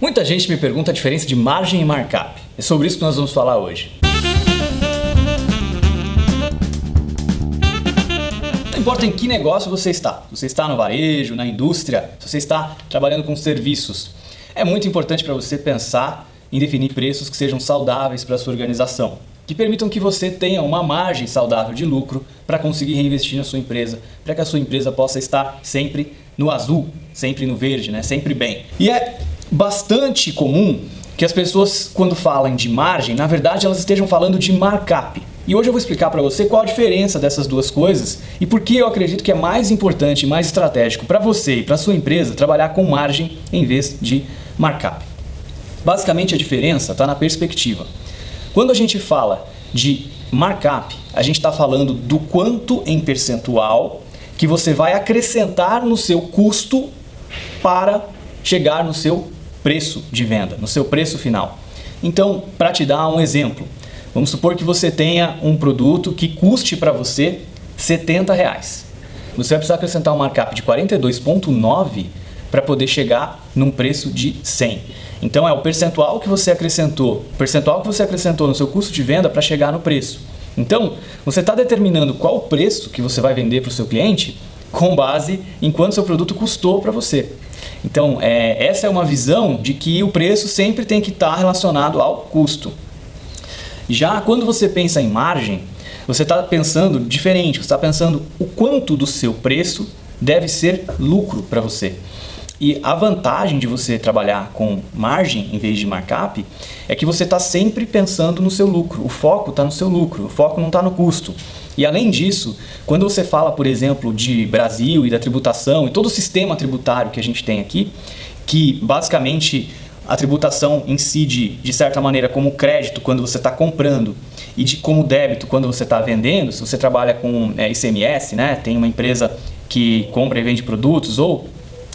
Muita gente me pergunta a diferença de margem e markup. É sobre isso que nós vamos falar hoje. Não importa em que negócio você está, se você está no varejo, na indústria, se você está trabalhando com serviços, é muito importante para você pensar em definir preços que sejam saudáveis para a sua organização, que permitam que você tenha uma margem saudável de lucro para conseguir reinvestir na sua empresa, para que a sua empresa possa estar sempre no azul, sempre no verde, né? sempre bem. E é bastante comum que as pessoas, quando falam de margem, na verdade elas estejam falando de markup. E hoje eu vou explicar para você qual a diferença dessas duas coisas e por que eu acredito que é mais importante mais estratégico para você e para sua empresa trabalhar com margem em vez de markup. Basicamente a diferença está na perspectiva. Quando a gente fala de markup, a gente está falando do quanto em percentual que você vai acrescentar no seu custo para chegar no seu preço de venda, no seu preço final. Então, para te dar um exemplo, vamos supor que você tenha um produto que custe para você 70 reais. Você vai precisar acrescentar um markup de 42,9 para poder chegar num preço de 100. Então é o percentual que você acrescentou, percentual que você acrescentou no seu custo de venda para chegar no preço. Então, você está determinando qual o preço que você vai vender para o seu cliente com base em quanto seu produto custou para você. Então, é, essa é uma visão de que o preço sempre tem que estar tá relacionado ao custo. Já quando você pensa em margem, você está pensando diferente, você está pensando o quanto do seu preço deve ser lucro para você. E a vantagem de você trabalhar com margem em vez de markup é que você está sempre pensando no seu lucro. O foco está no seu lucro, o foco não está no custo. E além disso, quando você fala, por exemplo, de Brasil e da tributação e todo o sistema tributário que a gente tem aqui, que basicamente a tributação incide de certa maneira como crédito quando você está comprando e de como débito quando você está vendendo. Se você trabalha com é, ICMS, né, tem uma empresa que compra e vende produtos ou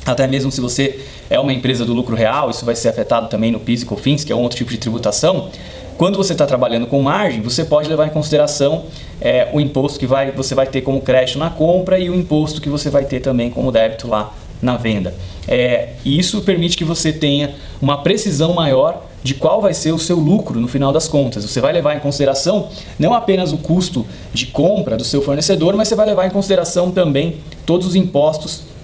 até mesmo se você é uma empresa do lucro real, isso vai ser afetado também no PIS e COFINS, que é um outro tipo de tributação. Quando você está trabalhando com margem, você pode levar em consideração é, o imposto que vai, você vai ter como crédito na compra e o imposto que você vai ter também como débito lá na venda. É, e isso permite que você tenha uma precisão maior de qual vai ser o seu lucro no final das contas. Você vai levar em consideração não apenas o custo de compra do seu fornecedor, mas você vai levar em consideração também todos os impostos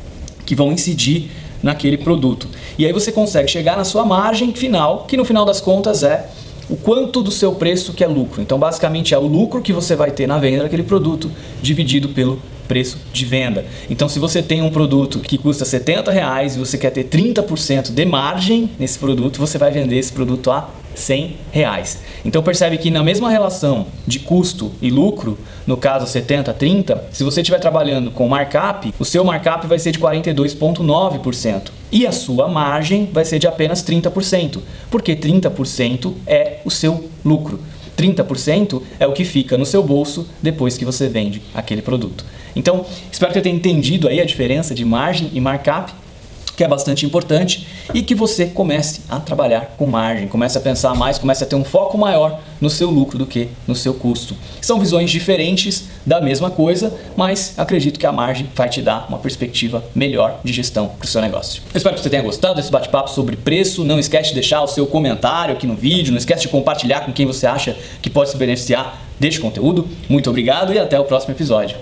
que vão incidir naquele produto. E aí você consegue chegar na sua margem final, que no final das contas é o quanto do seu preço que é lucro. Então, basicamente, é o lucro que você vai ter na venda daquele produto dividido pelo preço de venda. Então, se você tem um produto que custa 70 reais e você quer ter 30% de margem nesse produto, você vai vender esse produto a 100 reais. Então percebe que na mesma relação de custo e lucro, no caso 70 30, se você estiver trabalhando com markup, o seu markup vai ser de 42,9% e a sua margem vai ser de apenas 30%, porque 30% é o seu lucro. 30% é o que fica no seu bolso depois que você vende aquele produto. Então, espero que você tenha entendido aí a diferença de margem e markup que é bastante importante, e que você comece a trabalhar com margem, comece a pensar mais, comece a ter um foco maior no seu lucro do que no seu custo. São visões diferentes da mesma coisa, mas acredito que a margem vai te dar uma perspectiva melhor de gestão para o seu negócio. Eu espero que você tenha gostado desse bate-papo sobre preço. Não esquece de deixar o seu comentário aqui no vídeo, não esquece de compartilhar com quem você acha que pode se beneficiar deste conteúdo. Muito obrigado e até o próximo episódio.